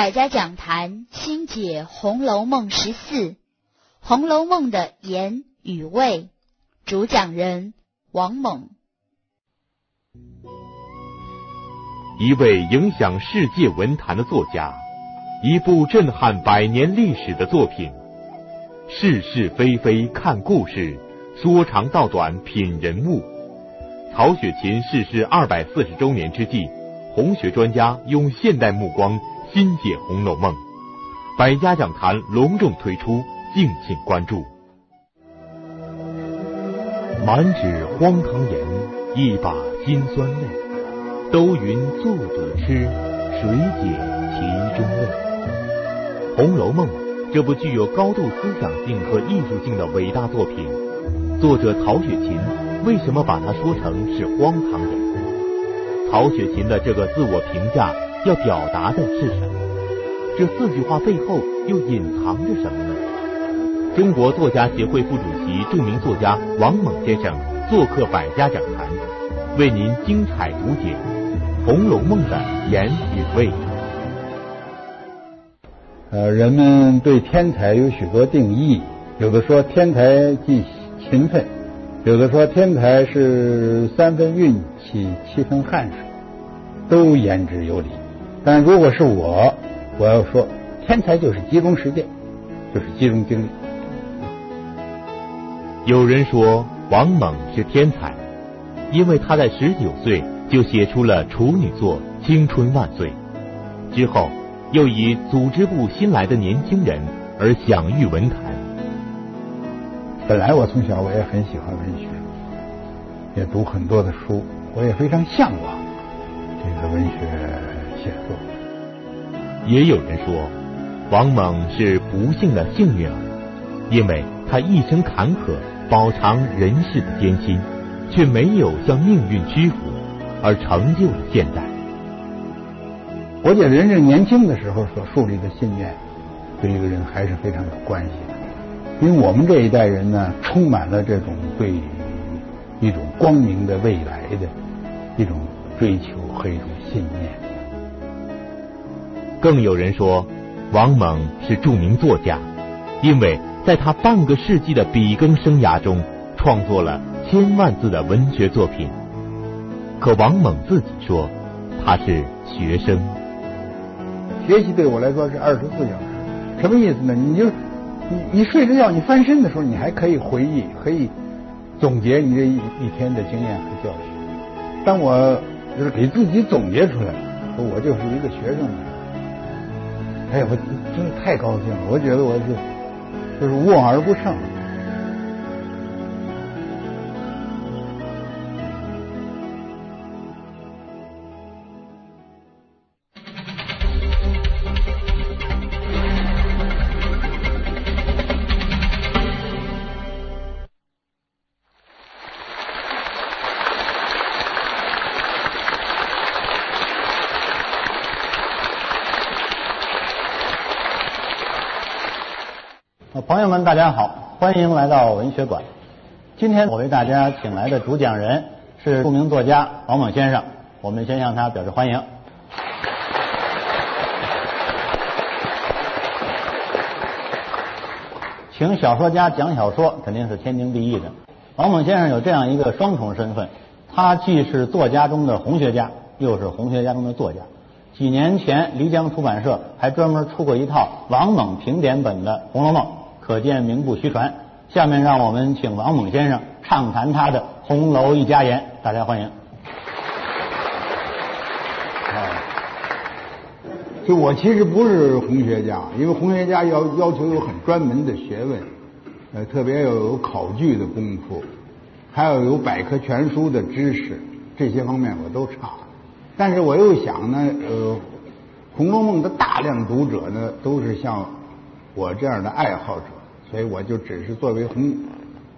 百家讲坛新解《红楼梦》十四，《红楼梦》的言与味，主讲人王猛。一位影响世界文坛的作家，一部震撼百年历史的作品，是是非非看故事，说长道短品人物。曹雪芹逝世二百四十周年之际，红学专家用现代目光新解《红楼梦》，百家讲坛隆重推出，敬请关注。满纸荒唐言，一把辛酸泪，都云作者痴，谁解其中味？《红楼梦》这部具有高度思想性和艺术性的伟大作品，作者曹雪芹为什么把它说成是荒唐言？曹雪芹的这个自我评价要表达的是什么？这四句话背后又隐藏着什么呢？中国作家协会副主席、著名作家王猛先生做客百家讲坛，为您精彩读解《红楼梦》的言与味。呃，人们对天才有许多定义，有的说天才即勤奋，有的说天才是三分运气七分汗水，都言之有理。但如果是我，我要说天才就是集中实践，就是集中精力。有人说王蒙是天才，因为他在十九岁就写出了处女作《青春万岁》，之后又以组织部新来的年轻人而享誉文坛。本来我从小我也很喜欢文学，也读很多的书，我也非常向往这个文学写作。也有人说王猛是不幸的幸运儿，因为他一生坎坷。饱尝人世的艰辛，却没有向命运屈服，而成就了现在。我觉得人这年轻的时候所树立的信念，对一个人还是非常有关系的。因为我们这一代人呢，充满了这种对一种光明的未来的一种追求和一种信念。更有人说，王蒙是著名作家，因为。在他半个世纪的笔耕生涯中，创作了千万字的文学作品。可王猛自己说，他是学生。学习对我来说是二十四小时，什么意思呢？你就你你睡着觉，你翻身的时候，你还可以回忆，可以总结你这一一天的经验和教训。当我就是给自己总结出来，说我就是一个学生。哎呀，我真的太高兴了！我觉得我是。就是望而不胜。大家好，欢迎来到文学馆。今天我为大家请来的主讲人是著名作家王猛先生，我们先向他表示欢迎。请小说家讲小说肯定是天经地义的。王猛先生有这样一个双重身份，他既是作家中的红学家，又是红学家中的作家。几年前，漓江出版社还专门出过一套王猛评点本的《红楼梦》。可见名不虚传。下面让我们请王猛先生畅谈他的《红楼一家言》，大家欢迎。就我其实不是红学家，因为红学家要要求有很专门的学问，呃，特别要有考据的功夫，还要有百科全书的知识，这些方面我都差。但是我又想呢，呃，《红楼梦》的大量读者呢，都是像我这样的爱好者。所以我就只是作为《红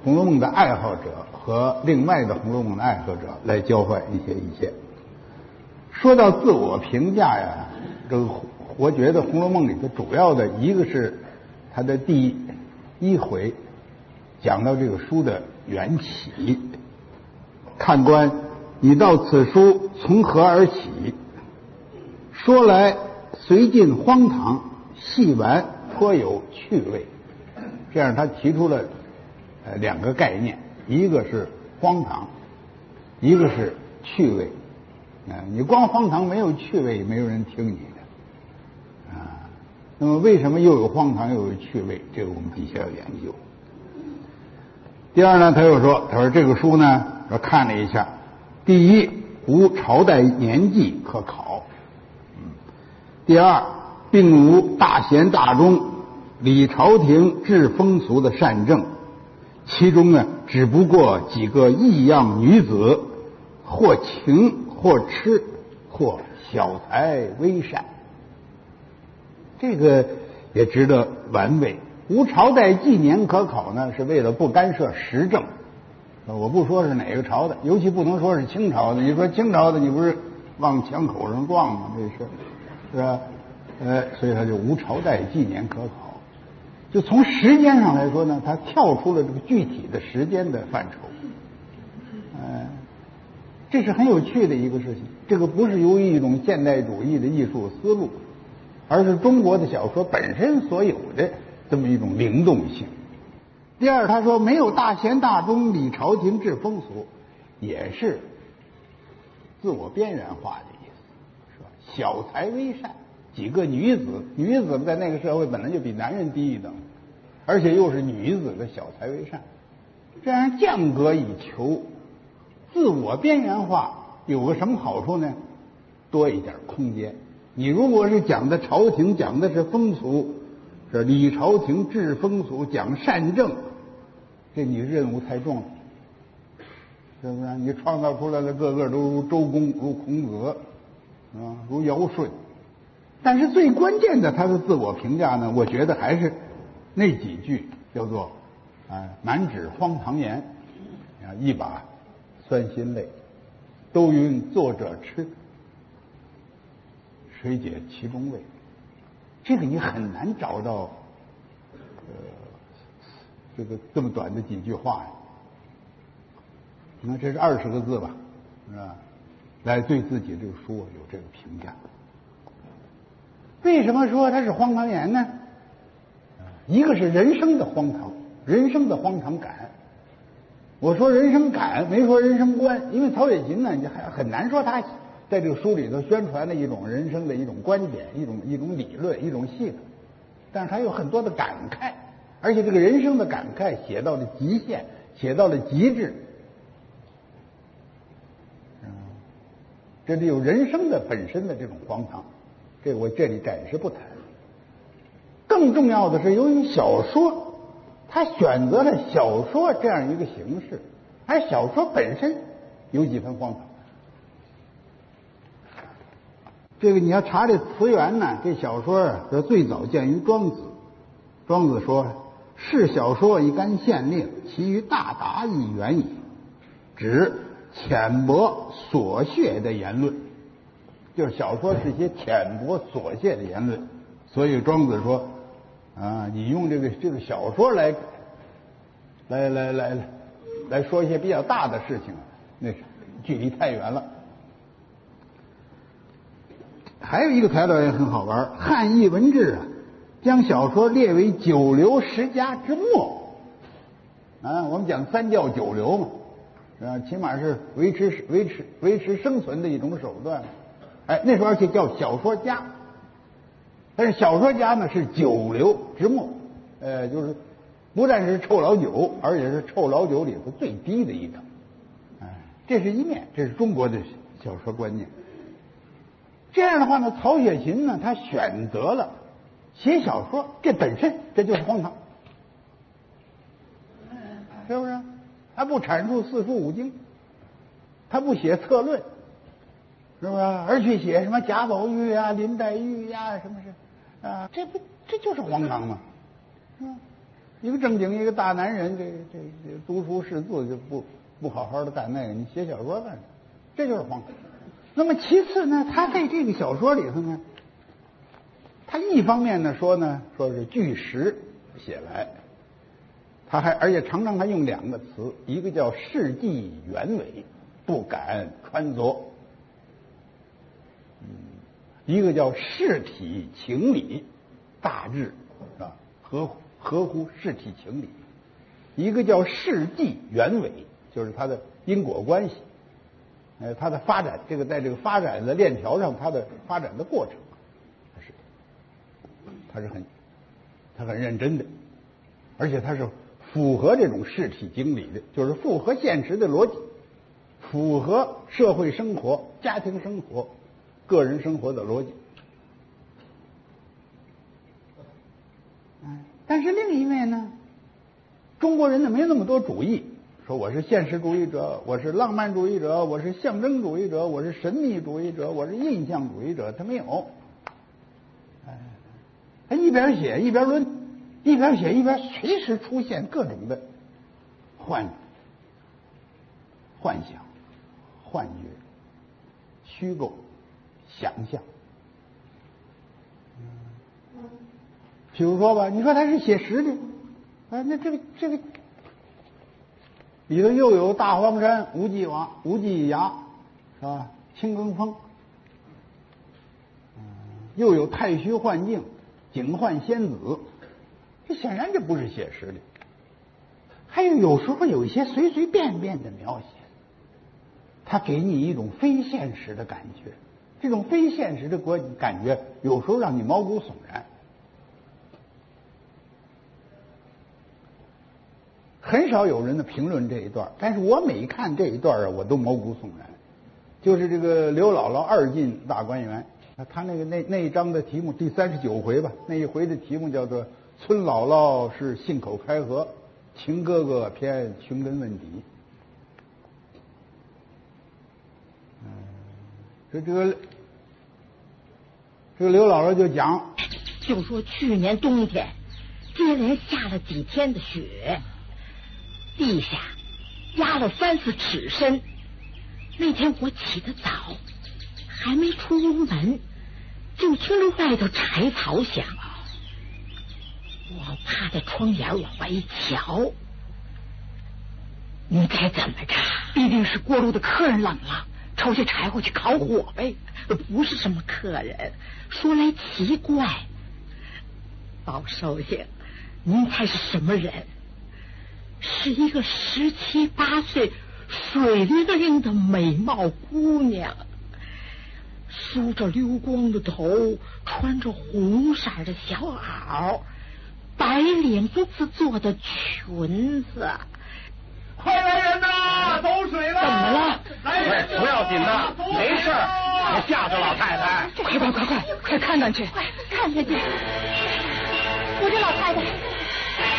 红楼梦》的爱好者和另外的《红楼梦》的爱好者来交换一些意见。说到自我评价呀，这个我觉得《红楼梦》里的主要的一个是它的第一回讲到这个书的缘起。看官，你到此书从何而起？说来虽近荒唐，细玩颇有趣味。这样，他提出了呃两个概念，一个是荒唐，一个是趣味。啊，你光荒唐没有趣味，没有人听你的。啊，那么为什么又有荒唐又有趣味？这个我们底下要研究。第二呢，他又说，他说这个书呢，我看了一下，第一无朝代年纪可考，嗯，第二并无大贤大忠理朝廷治风俗的善政，其中呢，只不过几个异样女子，或情。或痴，或小才微善，这个也值得玩味。无朝代纪年可考呢，是为了不干涉时政。我不说是哪个朝的，尤其不能说是清朝的。你说清朝的，你不是往枪口上撞吗？这是是吧？呃，所以他就无朝代纪年可考。就从时间上来说呢，他跳出了这个具体的时间的范畴。这是很有趣的一个事情。这个不是由于一种现代主义的艺术思路，而是中国的小说本身所有的这么一种灵动性。第二，他说没有大贤大忠理朝廷治风俗，也是自我边缘化的意思，是吧？小才微善，几个女子，女子在那个社会本来就比男人低一等，而且又是女子的小才为善，这样降格以求。自我边缘化有个什么好处呢？多一点空间。你如果是讲的朝廷，讲的是风俗，是理朝廷治风俗，讲善政，这你任务太重了，是不是？你创造出来的个个都如周公，如孔子，啊，如尧舜。但是最关键的，他的自我评价呢，我觉得还是那几句，叫做啊，满纸荒唐言，啊，一把。酸心泪，都云作者痴，谁解其中味？这个你很难找到，呃，这个这么短的几句话呀。你看，这是二十个字吧，是吧？来对自己这个书有这个评价。为什么说它是荒唐言呢？一个是人生的荒唐，人生的荒唐感。我说人生感，没说人生观，因为曹雪芹呢，你还很难说他在这个书里头宣传的一种人生的一种观点、一种一种理论、一种系统，但是他有很多的感慨，而且这个人生的感慨写到了极限，写到了极致，这里有人生的本身的这种荒唐，这我这里暂时不谈。更重要的是，由于小说。他选择了小说这样一个形式，而小说本身有几分荒唐。这个你要查这词源呢，这小说啊，最早见于庄子。庄子说：“是小说一干县令，其余大达亦远矣。”指浅薄琐屑的言论，就是小说是一些浅薄琐屑的言论。所以庄子说。啊，你用这个这个小说来，来来来来来说一些比较大的事情，那是距离太远了。还有一个材料也很好玩，《汉译文志》啊，将小说列为九流十家之末。啊，我们讲三教九流嘛，啊，起码是维持维持维持生存的一种手段。哎，那时候而且叫小说家。但是小说家呢是九流之末，呃，就是不但是臭老九，而且是臭老九里头最低的一等。哎，这是一面，这是中国的小说观念。这样的话呢，曹雪芹呢，他选择了写小说，这本身这就是荒唐，是不是？他不阐述四书五经，他不写策论，是不是？而去写什么贾宝玉啊、林黛玉呀，什么是？啊，这不这就是荒唐吗？嗯？一个正经一个大男人，这这这读书识字就不不好好的干那个，你写小说干什么？这就是荒唐。那么其次呢，他在这个小说里头呢，他一方面呢说呢，说是据实写来，他还而且常常还用两个词，一个叫事迹原委，不敢穿凿。一个叫事体情理大致是吧？合合乎事体情理，一个叫事迹原委，就是它的因果关系，呃，它的发展，这个在这个发展的链条上，它的发展的过程，它是它是很它很认真的，而且它是符合这种事体经理的，就是符合现实的逻辑，符合社会生活、家庭生活、个人生活的逻辑。但是另一面呢，中国人呢没那么多主义，说我是现实主义者，我是浪漫主义者，我是象征主义者，我是神秘主义者，我是印象主义者，他没有。哎，他一边写一边论，一边写一边随时出现各种的幻幻想、幻觉、虚构、想象。比如说吧，你说他是写实的，啊，那这个这个里头又有大荒山、无际王、无际崖，是吧？青埂峰，又有太虚幻境、景幻仙子，这显然这不是写实的。还有有时候有一些随随便便的描写，他给你一种非现实的感觉，这种非现实的国感觉有时候让你毛骨悚然。很少有人的评论这一段，但是我每看这一段啊，我都毛骨悚然。就是这个刘姥姥二进大观园，他那个那那一章的题目第三十九回吧，那一回的题目叫做“村姥姥是信口开河，秦哥哥偏寻根问底”。嗯，这这个这个刘姥姥就讲，就说去年冬天接连下了几天的雪。地下压了三四尺深。那天我起得早，还没出屋门，就听着外头柴草响。我趴在窗沿往外一瞧，你该怎么着？必定是过路的客人冷了，抽些柴火去烤火呗。不是什么客人，说来奇怪，老寿星，您猜是什么人？是一个十七八岁、水灵灵的美貌姑娘，梳着溜光的头，穿着红色的小袄，白领子做的裙子。快来人呐！走水了！怎么了？哎，不要紧的，没事儿，别吓着老太太。快快快快，快看看去！快看看去！我这老太太。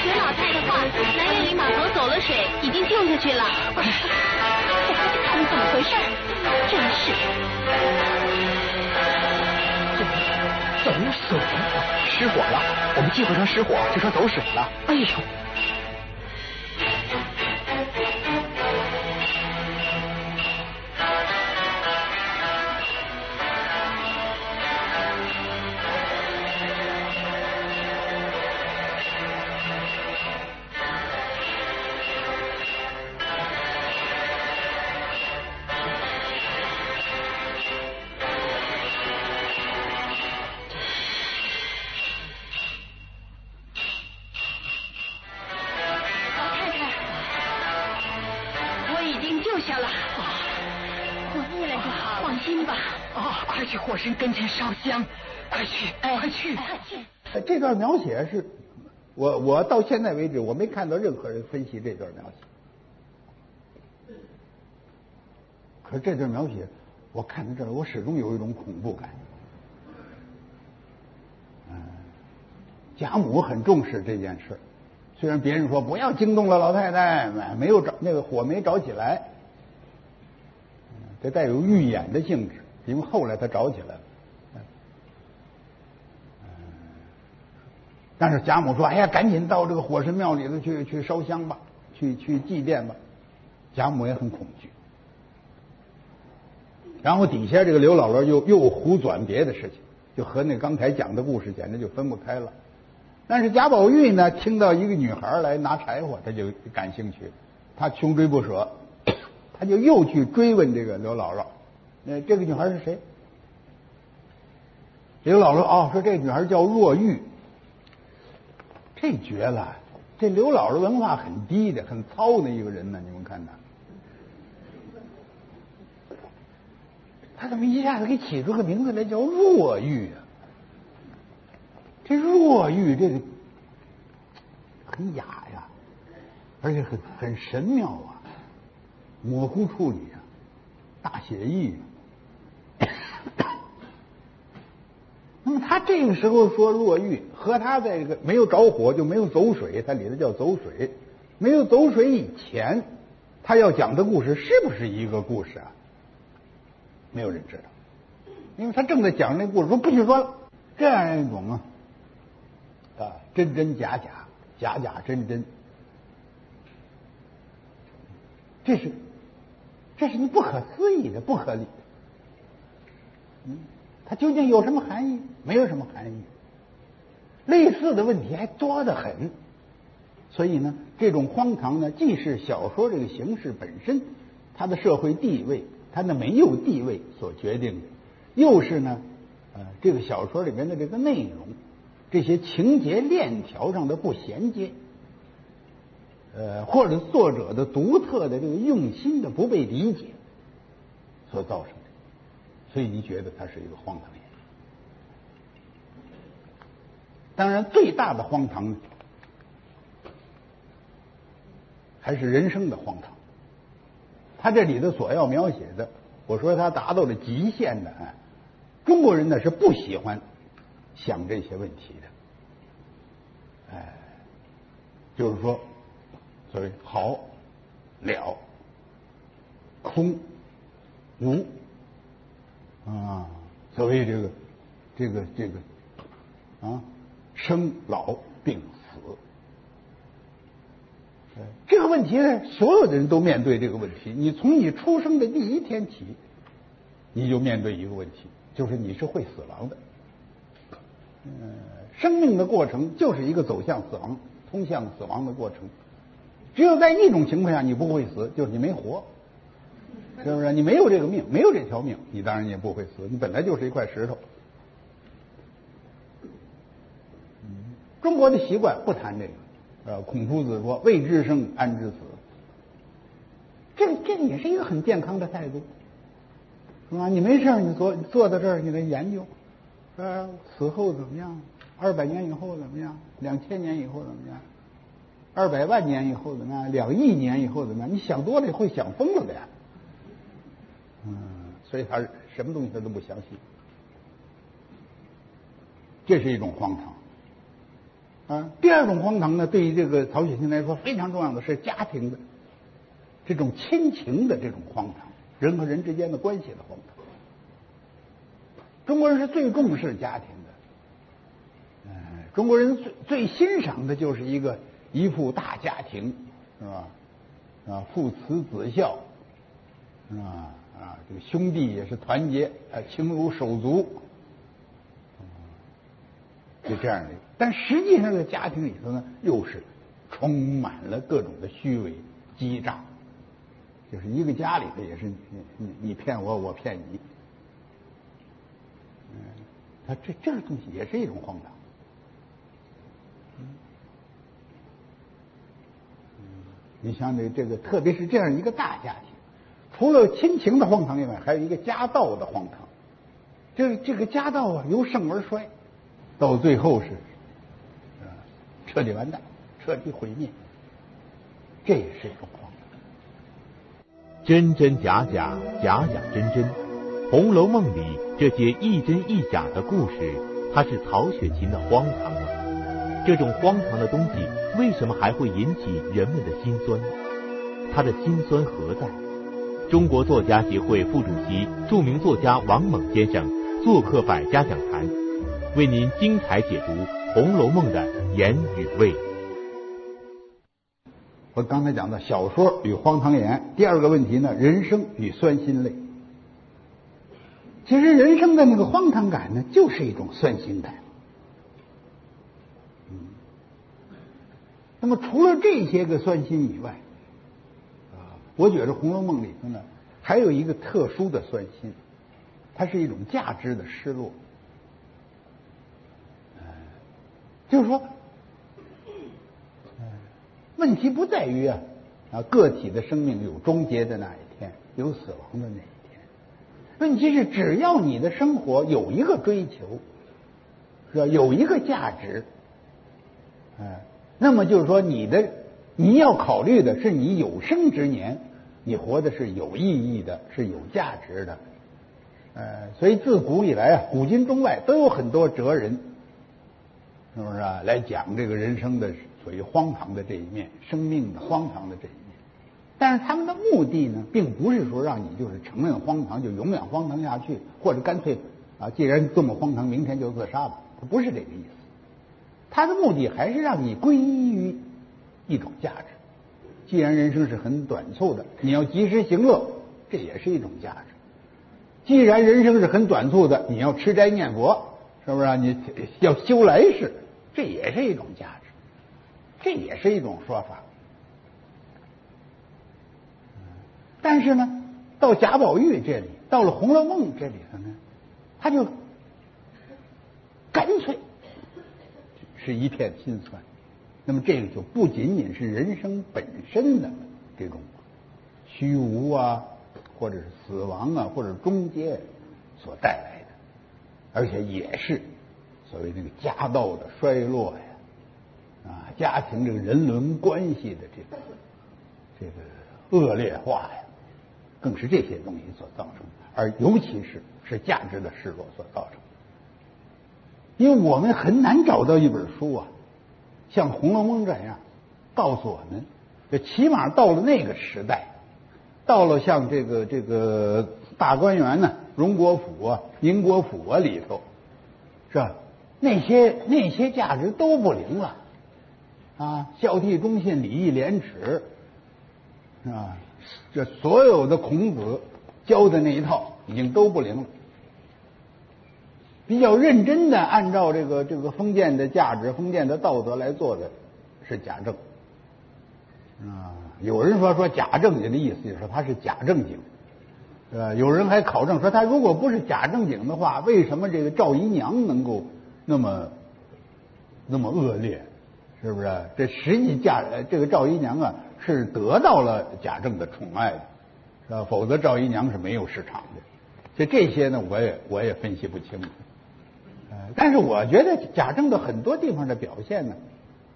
学老太太话，南园里码头走了水，已经救下去了。快，我快去看看怎么回事。真是，走水失火了。我们集会上失火，就说走水了。哎呦！这段描写是，我我到现在为止我没看到任何人分析这段描写。可是这段描写，我看到这儿，我始终有一种恐怖感。嗯，贾母很重视这件事，虽然别人说不要惊动了老太太，没有着那个火没着起来，这带有预演的性质。因为后来他着起来了，但是贾母说：“哎呀，赶紧到这个火神庙里头去去烧香吧，去去祭奠吧。”贾母也很恐惧。然后底下这个刘姥姥又又胡转别的事情，就和那刚才讲的故事简直就分不开了。但是贾宝玉呢，听到一个女孩来拿柴火，他就感兴趣，他穷追不舍，他就又去追问这个刘姥姥。那这个女孩是谁？刘老说：“哦，说这个女孩叫若玉，这绝了！这刘老师文化很低的，很糙的一个人呢。你们看他，他怎么一下子给起出个名字来叫若玉啊？这若玉这个很雅呀，而且很很神妙啊，模糊处理啊，大写意。”他这个时候说落玉，和他在这个没有着火就没有走水，他里头叫走水，没有走水以前，他要讲的故事是不是一个故事啊？没有人知道，因为他正在讲那故事，说不许说了，这样一种啊，啊真真假假，假假真真，这是这是你不可思议的，不合理，嗯。究竟有什么含义？没有什么含义。类似的问题还多得很，所以呢，这种荒唐呢，既是小说这个形式本身它的社会地位、它的没有地位所决定的，又是呢，呃，这个小说里面的这个内容，这些情节链条上的不衔接，呃，或者作者的独特的这个用心的不被理解所造成。所以你觉得它是一个荒唐演当然，最大的荒唐还是人生的荒唐。他这里头所要描写的，我说他达到了极限的啊，中国人呢是不喜欢想这些问题的。哎，就是说，所谓好了空无。啊，所谓这个，这个，这个，啊，生老病死，这个问题呢，所有的人都面对这个问题。你从你出生的第一天起，你就面对一个问题，就是你是会死亡的。嗯，生命的过程就是一个走向死亡、通向死亡的过程。只有在一种情况下你不会死，就是你没活。是不是？你没有这个命，没有这条命，你当然也不会死。你本来就是一块石头。中国的习惯不谈这个。呃，孔夫子说：“未知生，安知死？”这这也是一个很健康的态度，是吧？你没事你坐坐在这儿，你来研究，呃，死后怎么样？二百年以后怎么样？两千年以后怎么样？二百万年以后怎么样？两亿年以后怎么样？你想多了会想疯了的呀！嗯，所以他什么东西他都不相信，这是一种荒唐。啊，第二种荒唐呢，对于这个曹雪芹来说非常重要的是家庭的这种亲情的这种荒唐，人和人之间的关系的荒唐。中国人是最重视家庭的，嗯，中国人最最欣赏的就是一个一副大家庭，是吧？啊，父慈子孝，是吧？啊，这个兄弟也是团结，啊，情如手足，就这样的。但实际上，在家庭里头呢，又是充满了各种的虚伪、欺诈，就是一个家里头也是你你你骗我，我骗你。嗯，他这这个东西也是一种荒唐。嗯，你像这这个，特别是这样一个大家庭。除了亲情的荒唐以外，还有一个家道的荒唐。这这个家道啊，由盛而衰，到最后是彻底完蛋，彻底毁灭。这也是一种荒唐。真真假假，假假真真，《红楼梦》里这些一真一假的故事，它是曹雪芹的荒唐吗？这种荒唐的东西，为什么还会引起人们的心酸？他的心酸何在？中国作家协会副主席、著名作家王猛先生做客百家讲坛，为您精彩解读《红楼梦》的言与味。我刚才讲的小说与荒唐言，第二个问题呢，人生与酸心泪。其实人生的那个荒唐感呢，就是一种酸心感。那么除了这些个酸心以外。我觉得《红楼梦》里头呢，还有一个特殊的酸心，它是一种价值的失落。就是说，问题不在于啊啊个体的生命有终结的那一天，有死亡的那一天。问题是，只要你的生活有一个追求，是吧？有一个价值，哎，那么就是说，你的你要考虑的是你有生之年，你活的是有意义的，是有价值的。呃，所以自古以来啊，古今中外都有很多哲人，是不是啊？来讲这个人生的属于荒唐的这一面，生命的荒唐的这一面。但是他们的目的呢，并不是说让你就是承认荒唐就永远荒唐下去，或者干脆啊，既然这么荒唐，明天就自杀吧。他不是这个意思。他的目的还是让你归依于一种价值。既然人生是很短促的，你要及时行乐，这也是一种价值。既然人生是很短促的，你要吃斋念佛，是不是？啊你要修来世，这也是一种价值，这也是一种说法。但是呢，到贾宝玉这里，到了《红楼梦》这里头呢，他就干脆是一片心酸。那么这个就不仅仅是人生本身的这种虚无啊。或者是死亡啊，或者终结所带来的，而且也是所谓这个家道的衰落呀，啊，家庭这个人伦关系的这个这个恶劣化呀，更是这些东西所造成，而尤其是是价值的失落所造成。因为我们很难找到一本书啊，像《红楼梦》这样告诉我们，这起码到了那个时代。到了像这个这个大观园呢，荣国府啊、宁国府啊里头，是吧？那些那些价值都不灵了啊！孝悌忠信、礼义廉耻，啊，这所有的孔子教的那一套已经都不灵了。比较认真的按照这个这个封建的价值、封建的道德来做的是贾政啊。有人说说贾正经的意思就是说他是假正经，呃，有人还考证说他如果不是假正经的话，为什么这个赵姨娘能够那么那么恶劣？是不是？这实际嫁这个赵姨娘啊是得到了贾政的宠爱的，是吧？否则赵姨娘是没有市场的。就这些呢，我也我也分析不清楚。但是我觉得贾政的很多地方的表现呢，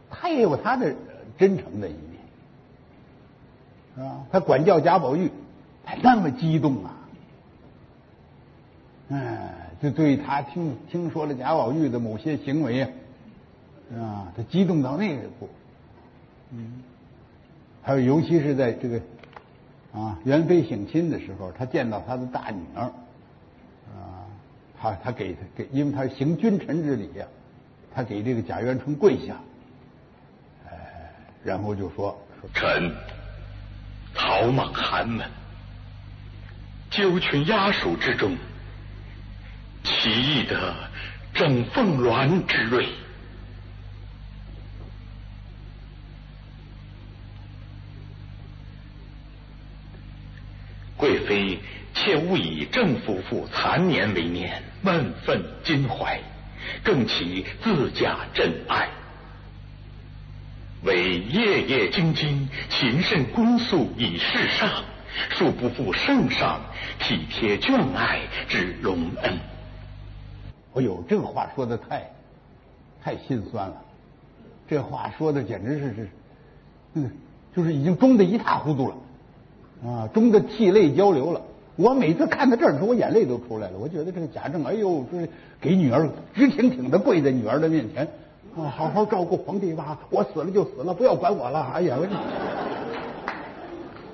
他也有他的真诚的一面。啊，他管教贾宝玉，他那么激动啊！哎，就对他听听说了贾宝玉的某些行为啊，他激动到那个步。嗯，还有尤其是在这个啊元妃省亲的时候，他见到他的大女儿，他他给他给，因为他行君臣之礼呀，他给这个贾元春跪下，哎，然后就说说臣。草莽寒门，九群压属之中，奇异的正凤鸾之瑞。贵妃切勿以郑夫妇残年为念，万愤襟怀，更其自家真爱。为夜夜精精，勤慎恭肃以事上，恕不负圣上体贴眷爱之隆恩。哎呦，这个话说的太太心酸了，这话说的简直是是，嗯，就是已经忠的一塌糊涂了啊，忠的涕泪交流了。我每次看到这儿的时候，我眼泪都出来了。我觉得这个贾政，哎呦，就是给女儿直挺挺的跪在女儿的面前。啊，好好照顾皇帝吧！我死了就死了，不要管我了。哎呀，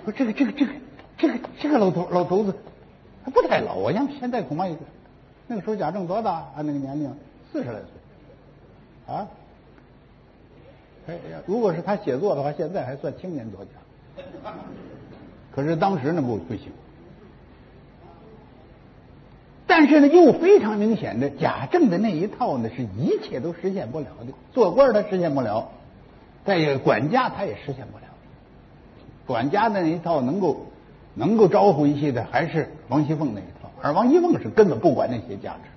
我这个这个这个这个这个老头老头子，他不太老啊，像现在恐怕也那个时候贾政多大？按那个年龄，四十来岁啊。哎呀，如果是他写作的话，现在还算青年作家。可是当时呢，不不行。但是呢，又非常明显的，贾政的那一套呢，是一切都实现不了的。做官他实现不了，再管家他也实现不了。管家的那一套能够能够招呼一些的，还是王熙凤那一套，而王熙凤是根本不管那些价值。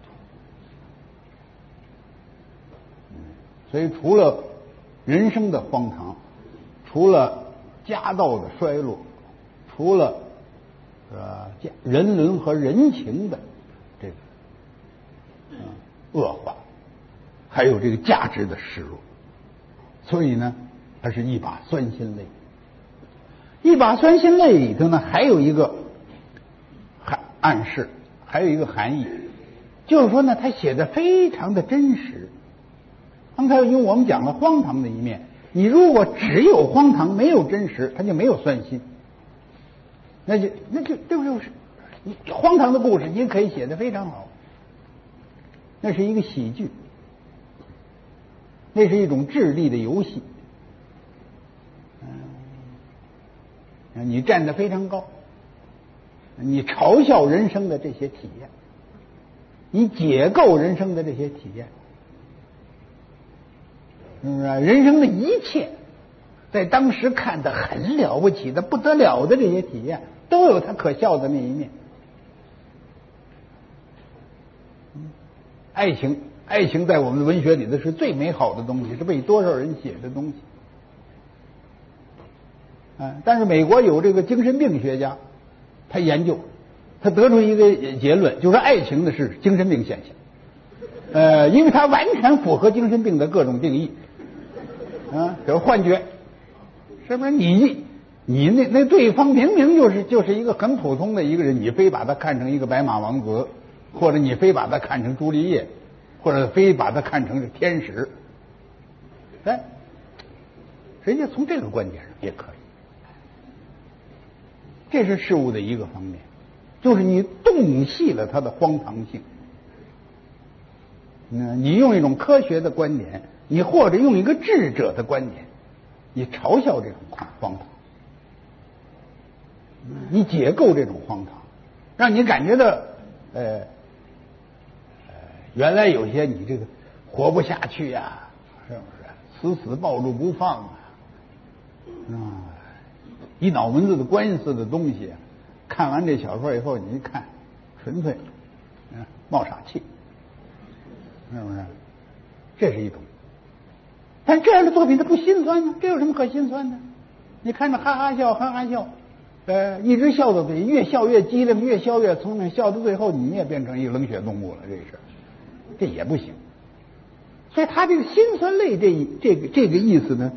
所以除了人生的荒唐，除了家道的衰落，除了呃人伦和人情的恶化，还有这个价值的失落，所以呢，它是一把酸心泪。一把酸心泪里头呢，还有一个含暗示，还有一个含义，就是说呢，他写的非常的真实。刚才因为我们讲了荒唐的一面，你如果只有荒唐没有真实，他就没有酸心，那就那就这就是荒唐的故事，你可以写的非常好，那是一个喜剧，那是一种智力的游戏。嗯你站得非常高，你嘲笑人生的这些体验，你解构人生的这些体验，是不是？人生的一切，在当时看的很了不起的不得了的这些体验，都有它可笑的那一面。爱情，爱情在我们的文学里头是最美好的东西，是被多少人写的东西。啊！但是美国有这个精神病学家，他研究，他得出一个结论，就是爱情的是精神病现象。呃，因为它完全符合精神病的各种定义。啊，比如幻觉，是不是？你你那那对方明明就是就是一个很普通的一个人，你非把他看成一个白马王子，或者你非把它看成朱丽叶，或者非把它看成是天使，哎，人家从这个观点上也可以。这是事物的一个方面，就是你洞悉了它的荒唐性。嗯，你用一种科学的观点，你或者用一个智者的观点，你嘲笑这种荒唐，你解构这种荒唐，让你感觉到呃，原来有些你这个活不下去呀，是不是？死死抱住不放啊，啊。一脑门子的官司的东西，看完这小说以后，你一看，纯粹，嗯，冒傻气，是不是？这是一种。但这样的作品它不心酸呢？这有什么可心酸的？你看着哈哈笑，哈哈笑，呃，一直笑到嘴，越笑越机灵，越笑越聪明，笑到最后你也变成一个冷血动物了，这是，这也不行。所以他这个辛酸泪这这个这个意思呢？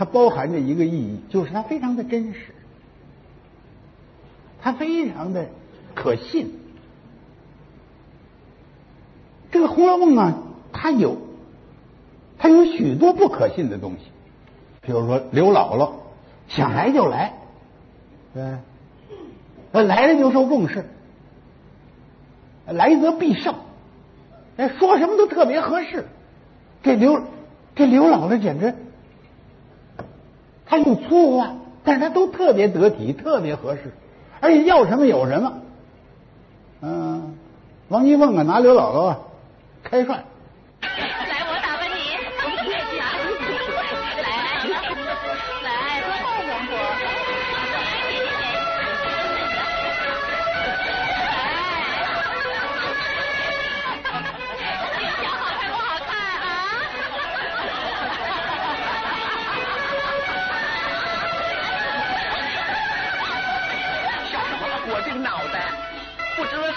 它包含着一个意义，就是它非常的真实，它非常的可信。这个《红楼梦》啊，它有它有许多不可信的东西，比如说刘姥姥想来就来，对，呃来了就受重视，来则必胜，哎说什么都特别合适。这刘这刘姥姥简直。他用粗话，但是他都特别得体，特别合适，而且要什么有什么。嗯，王金凤啊，拿刘姥姥啊开涮。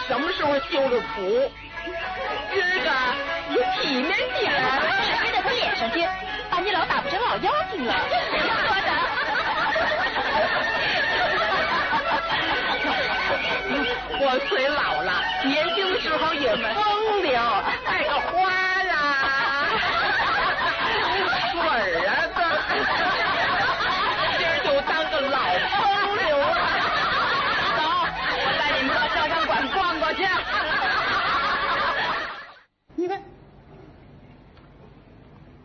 什么时候修的图？今儿个你体面点儿，飞到他脸上去，把你老打不成老妖精了。说的。我虽老了，年轻的时候也风流，带个花啦，水儿啊的，今儿就当个老风流了。逛过去，你看，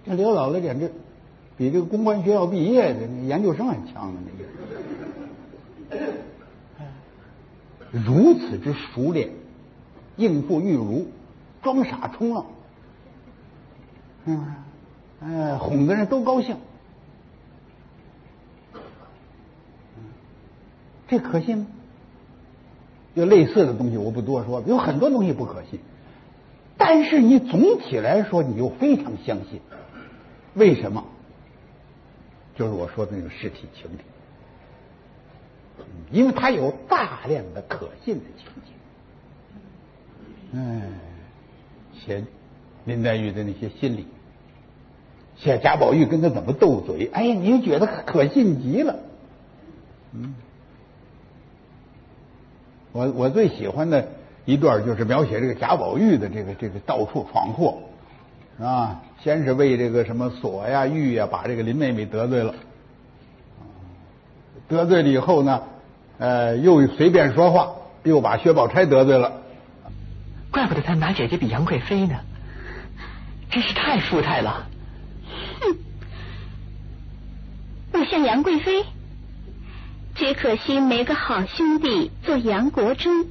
这刘姥姥简直比这个公关学校毕业的研究生还强呢，那个，如此之熟练，应付玉茹，装傻充愣，嗯，哎，哄的人都高兴，这可信吗？有类似的东西，我不多说，有很多东西不可信，但是你总体来说，你又非常相信。为什么？就是我说的那个实体情节，因为它有大量的可信的情节。嗯，写林黛玉的那些心理，写贾宝玉跟他怎么斗嘴，哎呀，你就觉得可信极了。嗯，我我最喜欢的一段就是描写这个贾宝玉的这个这个到处闯祸，啊，先是为这个什么锁呀玉呀，把这个林妹妹得罪了，得罪了以后呢，呃，又随便说话，又把薛宝钗得罪了。怪不得他拿姐姐比杨贵妃呢，真是太富态了。哼，我像杨贵妃，只可惜没个好兄弟做杨国忠。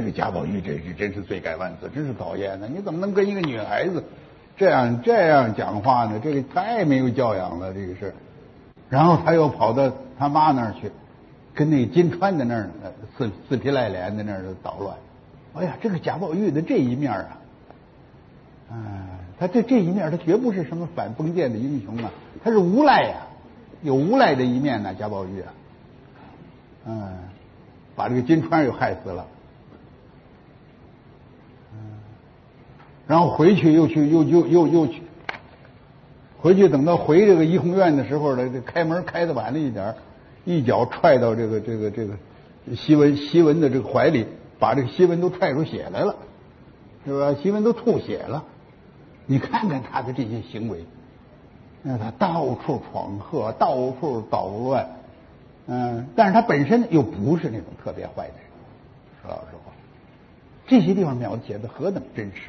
这个贾宝玉真是真是罪该万死，真是讨厌呢！你怎么能跟一个女孩子这样这样讲话呢？这个太没有教养了，这个事。然后他又跑到他妈那儿去。跟那金钏在那儿死死皮赖脸在那儿捣乱，哎呀，这个贾宝玉的这一面啊，嗯，他这这一面他绝不是什么反封建的英雄啊，他是无赖呀，有无赖的一面呢，贾宝玉啊，嗯，把这个金钏又害死了，然后回去又去又又又又去，回去等到回这个怡红院的时候呢，这开门开的晚了一点。一脚踹到这个这个这个西文西文的这个怀里，把这个西文都踹出血来了，是吧？西文都吐血了。你看看他的这些行为，那他到处闯祸，到处捣乱，嗯，但是他本身又不是那种特别坏的人。说老实话，这些地方描写的何等真实！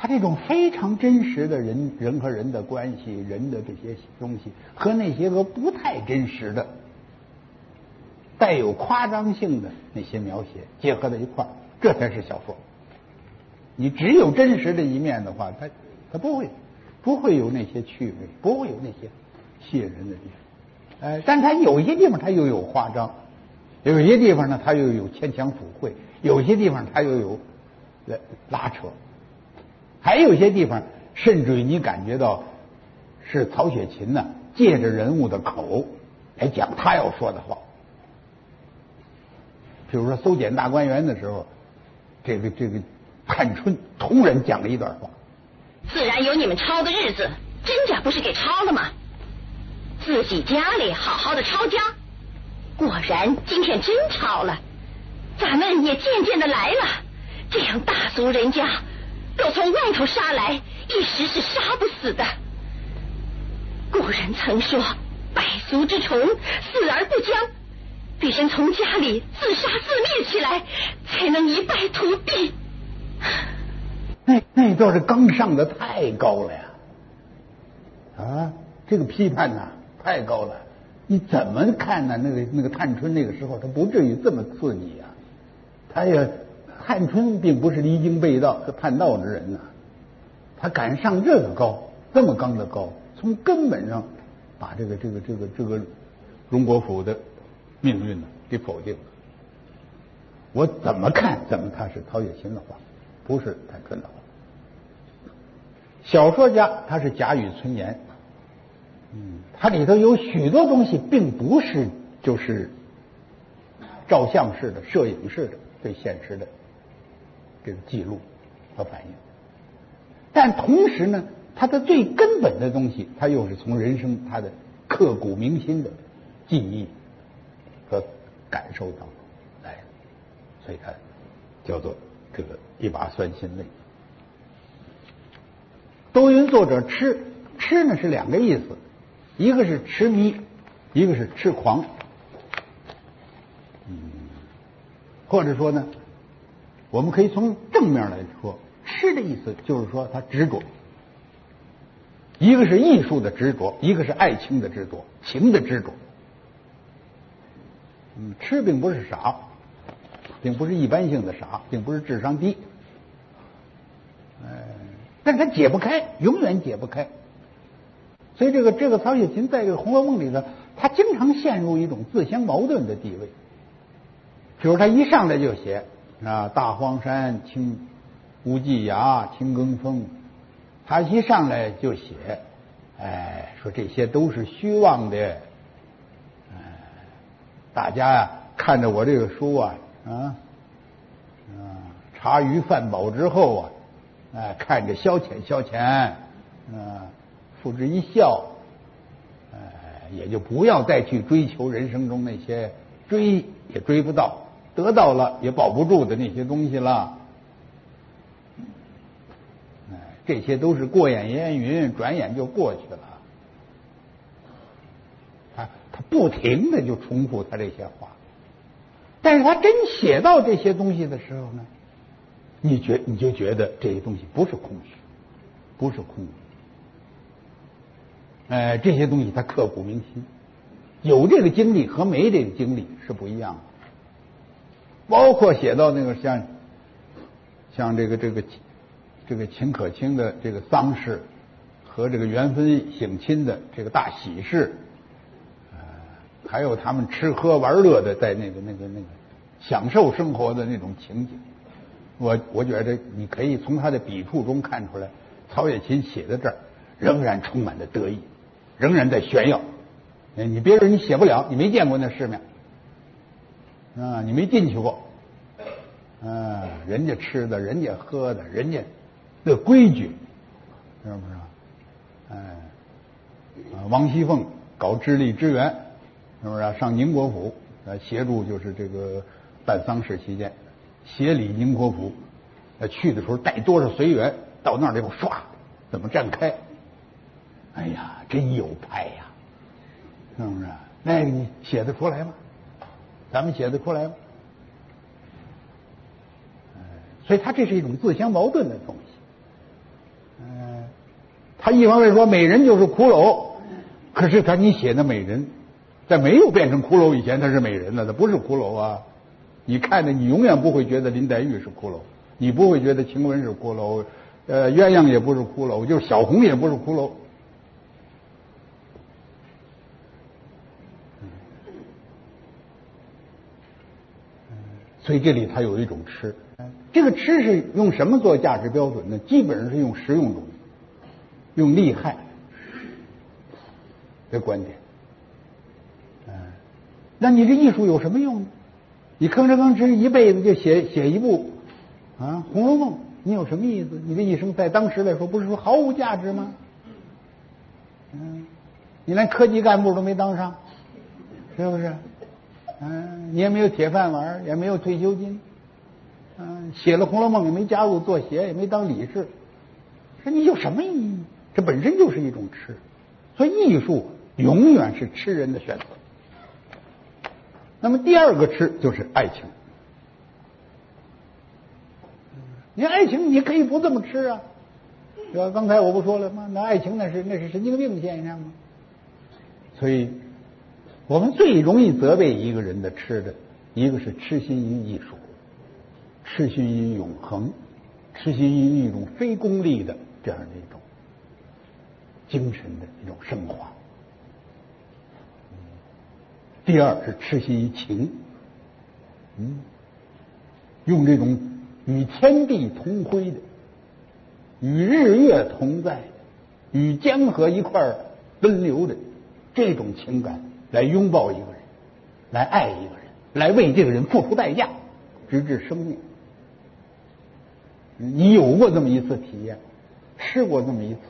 他这种非常真实的人人和人的关系，人的这些东西和那些个不太真实的、带有夸张性的那些描写结合在一块儿，这才是小说。你只有真实的一面的话，他他不会不会有那些趣味，不会有那些吸引人的地方。呃，但他有些地方他又有夸张，有些地方呢他又有牵强附会，有些地方他又有拉拉扯。还有些地方，甚至于你感觉到是曹雪芹呢，借着人物的口来讲他要说的话。比如说搜检大观园的时候，这个这个探春突然讲了一段话：“自然有你们抄的日子，真假不是给抄了吗？自己家里好好的抄家，果然今天真抄了，咱们也渐渐的来了。这样大族人家。”若从外头杀来，一时是杀不死的。古人曾说：“百足之虫，死而不僵。”必先从家里自杀自灭起来，才能一败涂地。那那段是刚上的太高了呀！啊，这个批判呐，太高了。你怎么看呢？那个那个探春那个时候，他不至于这么刺激啊。他也。探春并不是离经背道和叛道之人呐，他敢上这个高，这么高的高，从根本上把这个这个这个这个荣国府的命运呢给否定了。我怎么看怎么他是曹雪芹的话，不是探春的话。小说家他是贾雨村言，嗯，他里头有许多东西并不是就是照相式的、摄影式的、最现实的。这个记录和反应，但同时呢，它的最根本的东西，它又是从人生它的刻骨铭心的记忆和感受当中来的，所以它叫做这个一把酸心泪。多云作者痴痴呢是两个意思，一个是痴迷，一个是痴狂，嗯，或者说呢。我们可以从正面来说，痴的意思就是说他执着，一个是艺术的执着，一个是爱情的执着，情的执着。嗯，痴并不是傻，并不是一般性的傻，并不是智商低，哎，但他解不开，永远解不开。所以这个这个曹雪芹在这个《红楼梦》里头，他经常陷入一种自相矛盾的地位。比如他一上来就写。啊，大荒山青无际崖，青更风，他一上来就写，哎，说这些都是虚妄的，哎，大家呀看着我这个书啊，啊，啊，茶余饭饱之后啊，哎，看着消遣消遣，啊，付之一笑，哎，也就不要再去追求人生中那些追也追不到，得到了也保不住的那些东西了。这些都是过眼烟云，转眼就过去了。他他不停的就重复他这些话，但是他真写到这些东西的时候呢，你觉你就觉得这些东西不是空虚，不是空。哎，这些东西他刻骨铭心，有这个经历和没这个经历是不一样的。包括写到那个像像这个这个。这个秦可卿的这个丧事和这个元芬省亲的这个大喜事，呃，还有他们吃喝玩乐的在那个那个那个享受生活的那种情景，我我觉得你可以从他的笔触中看出来，曹雪芹写的这儿仍然充满了得意，仍然在炫耀。你别人你写不了，你没见过那世面啊，你没进去过，啊，人家吃的，人家喝的，人家。的规矩是不是？哎，王熙凤搞智力支援，是不是？上宁国府来协助，就是这个办丧事期间，协理宁国府。去的时候带多少随员，到那儿以后唰，怎么站开？哎呀，真有派呀！是不是？那你写得出来吗？咱们写得出来吗？所以他这是一种自相矛盾的东西。嗯他一方面说美人就是骷髅，可是他你写的美人，在没有变成骷髅以前，她是美人呢，她不是骷髅啊！你看着，你永远不会觉得林黛玉是骷髅，你不会觉得晴雯是骷髅，呃，鸳鸯也不是骷髅，就是小红也不是骷髅。所以这里它有一种吃，这个吃是用什么做价值标准呢？基本上是用实用主义。用利害的观点，嗯，那你这艺术有什么用呢？你吭哧吭哧一辈子就写写一部啊《红楼梦》，你有什么意思？你这一生在当时来说，不是说毫无价值吗？嗯，你连科级干部都没当上，是不是？嗯，你也没有铁饭碗，也没有退休金，嗯，写了《红楼梦》也没加入作协，也没当理事，说你有什么意义？这本身就是一种吃，所以艺术永远是吃人的选择。那么第二个吃就是爱情。你爱情你可以不这么吃啊，对吧？刚才我不说了吗？那爱情那是那是神经病现象吗？所以，我们最容易责备一个人的吃的，一个是痴心于艺术，痴心于永恒，痴心于一种非功利的这样的一种。精神的一种升华。第二是痴心于情，嗯，用这种与天地同辉的、与日月同在、与江河一块奔流的这种情感来拥抱一个人，来爱一个人，来为这个人付出代价，直至生命。你有过这么一次体验，试过这么一次。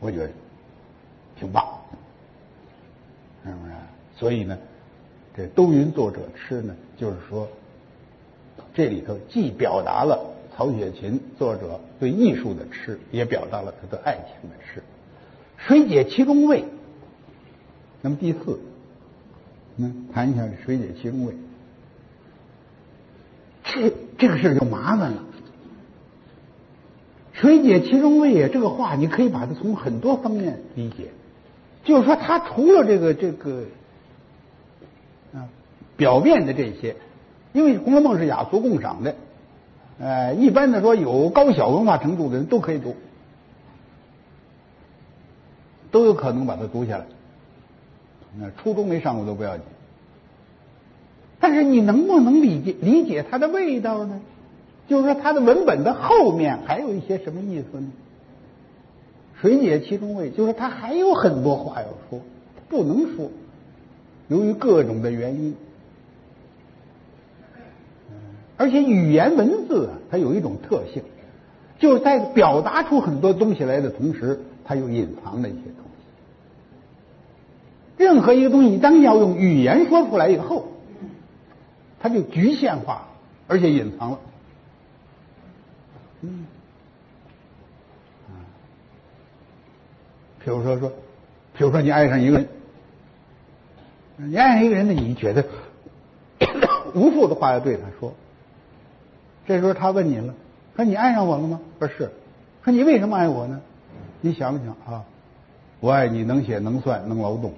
我觉得挺棒，是不是？所以呢，这都云作者痴呢，就是说，这里头既表达了曹雪芹作者对艺术的痴，也表达了他对爱情的痴。水解其中味。那么第四，嗯，谈一下水解其中味。这这个事就麻烦了。水解其中味也，这个话你可以把它从很多方面理解。就是说，他除了这个这个啊表面的这些，因为《红楼梦》是雅俗共赏的，呃，一般的说有高小文化程度的人都可以读，都有可能把它读下来。那初中没上过都不要紧，但是你能不能理解理解它的味道呢？就是说，它的文本的后面还有一些什么意思呢？水解其中味，就是它还有很多话要说，不能说，由于各种的原因。而且语言文字啊，它有一种特性，就是在表达出很多东西来的同时，它又隐藏了一些东西。任何一个东西，当你要用语言说出来以后，它就局限化，而且隐藏了。嗯，比如说说，比如说你爱上一个人，你爱上一个人呢，你觉得 无数的话要对他说。这时候他问你了，说你爱上我了吗？不是，说你为什么爱我呢？你想想啊，我爱你能写能算能劳动，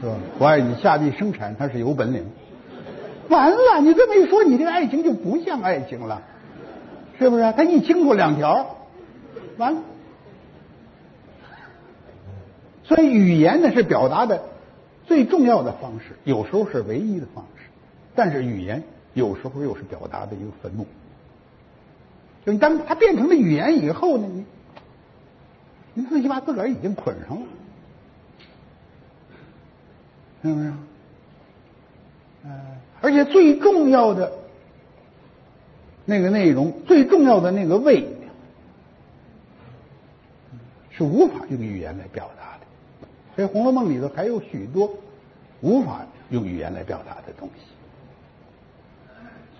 是吧？我爱你下地生产，他是有本领。完了，你这么一说，你这个爱情就不像爱情了，是不是？他一清楚两条，完了。所以语言呢是表达的最重要的方式，有时候是唯一的方式，但是语言有时候又是表达的一个坟墓。就当它变成了语言以后呢，你你自己把自个儿已经捆上了，是不是？嗯，而且最重要的那个内容，最重要的那个味，是无法用语言来表达的。所以《红楼梦》里头还有许多无法用语言来表达的东西。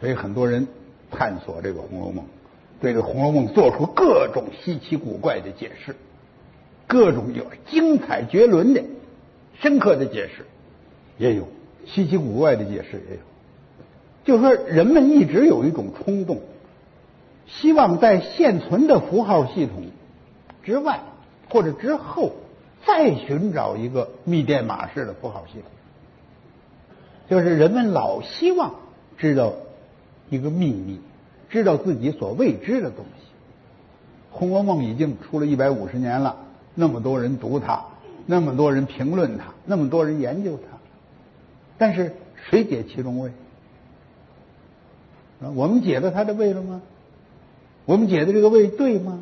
所以很多人探索这个《红楼梦》。对这《红楼梦》做出各种稀奇古怪的解释，各种有精彩绝伦的、深刻的解释，也有稀奇古怪的解释，也有。就说人们一直有一种冲动，希望在现存的符号系统之外或者之后，再寻找一个密电码式的符号系统。就是人们老希望知道一个秘密。知道自己所未知的东西，《红楼梦》已经出了一百五十年了，那么多人读它，那么多人评论它，那么多人研究它，但是谁解其中味？啊，我们解了他的味了吗？我们解的这个味对吗？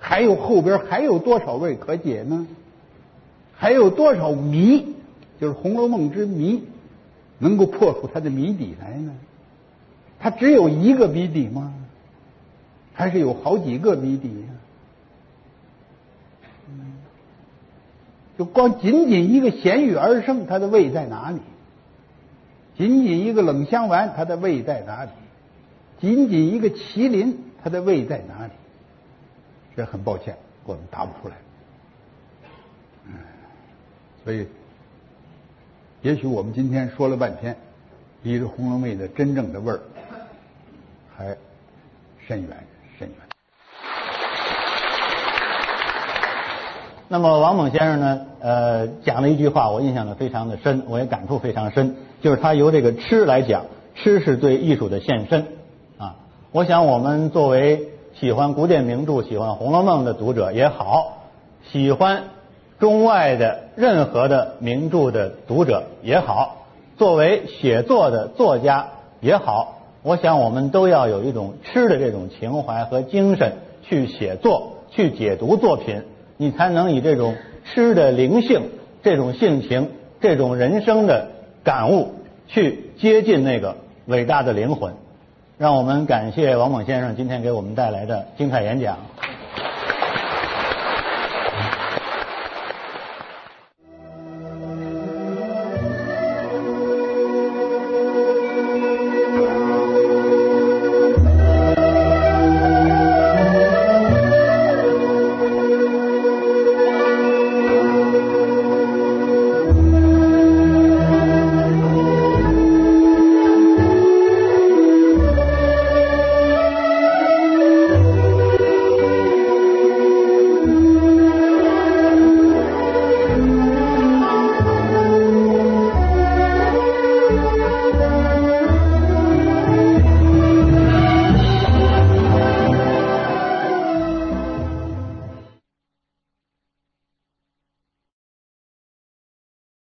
还有后边还有多少味可解呢？还有多少谜？就是《红楼梦》之谜。能够破出它的谜底来呢？它只有一个谜底吗？还是有好几个谜底呀？就光仅仅一个咸鱼而生，它的味在哪里？仅仅一个冷香丸，它的味在哪里？仅仅一个麒麟，它的味在哪里？这很抱歉，我们答不出来。嗯，所以。也许我们今天说了半天，离这《红楼梦》的真正的味儿还甚远。那么王猛先生呢？呃，讲了一句话，我印象呢非常的深，我也感触非常深，就是他由这个吃来讲，吃是对艺术的献身啊。我想我们作为喜欢古典名著、喜欢《红楼梦》的读者也好，喜欢。中外的任何的名著的读者也好，作为写作的作家也好，我想我们都要有一种吃的这种情怀和精神去写作、去解读作品，你才能以这种吃的灵性、这种性情、这种人生的感悟去接近那个伟大的灵魂。让我们感谢王猛先生今天给我们带来的精彩演讲。